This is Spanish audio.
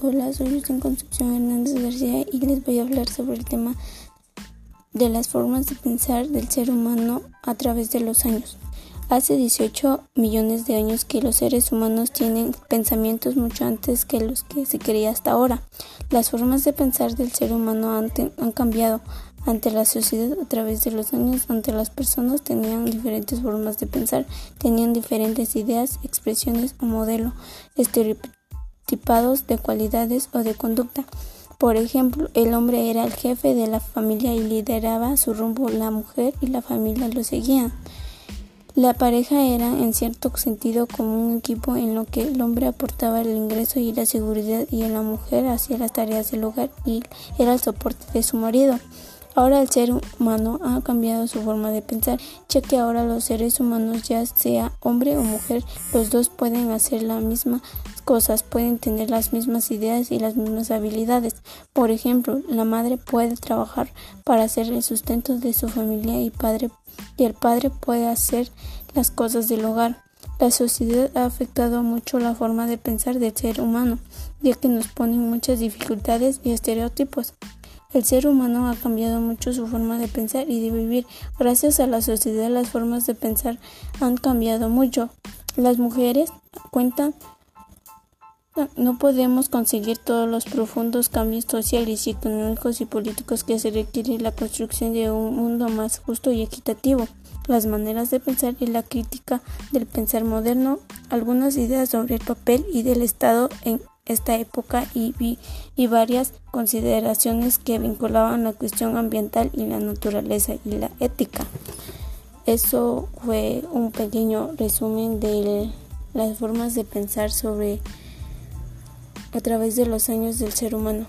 Hola, soy Justin Concepción Hernández García y les voy a hablar sobre el tema de las formas de pensar del ser humano a través de los años. Hace 18 millones de años que los seres humanos tienen pensamientos mucho antes que los que se creía hasta ahora. Las formas de pensar del ser humano han, cambiado ante la sociedad a través de los años, ante las personas tenían diferentes formas de pensar, tenían diferentes ideas, expresiones o modelo estereotipados de cualidades o de conducta. Por ejemplo, el hombre era el jefe de la familia y lideraba su rumbo, la mujer y la familia lo seguían. La pareja era en cierto sentido como un equipo en lo que el hombre aportaba el ingreso y la seguridad y la mujer hacía las tareas del hogar y era el soporte de su marido. Ahora el ser humano ha cambiado su forma de pensar, ya que ahora los seres humanos, ya sea hombre o mujer, los dos pueden hacer las mismas cosas, pueden tener las mismas ideas y las mismas habilidades. Por ejemplo, la madre puede trabajar para hacer el sustento de su familia y, padre, y el padre puede hacer las cosas del hogar. La sociedad ha afectado mucho la forma de pensar del ser humano, ya que nos ponen muchas dificultades y estereotipos. El ser humano ha cambiado mucho su forma de pensar y de vivir. Gracias a la sociedad las formas de pensar han cambiado mucho. Las mujeres cuentan no podemos conseguir todos los profundos cambios sociales, económicos y políticos que se requiere la construcción de un mundo más justo y equitativo. Las maneras de pensar y la crítica del pensar moderno, algunas ideas sobre el papel y del Estado en esta época y, y varias consideraciones que vinculaban la cuestión ambiental y la naturaleza y la ética. Eso fue un pequeño resumen de las formas de pensar sobre a través de los años del ser humano.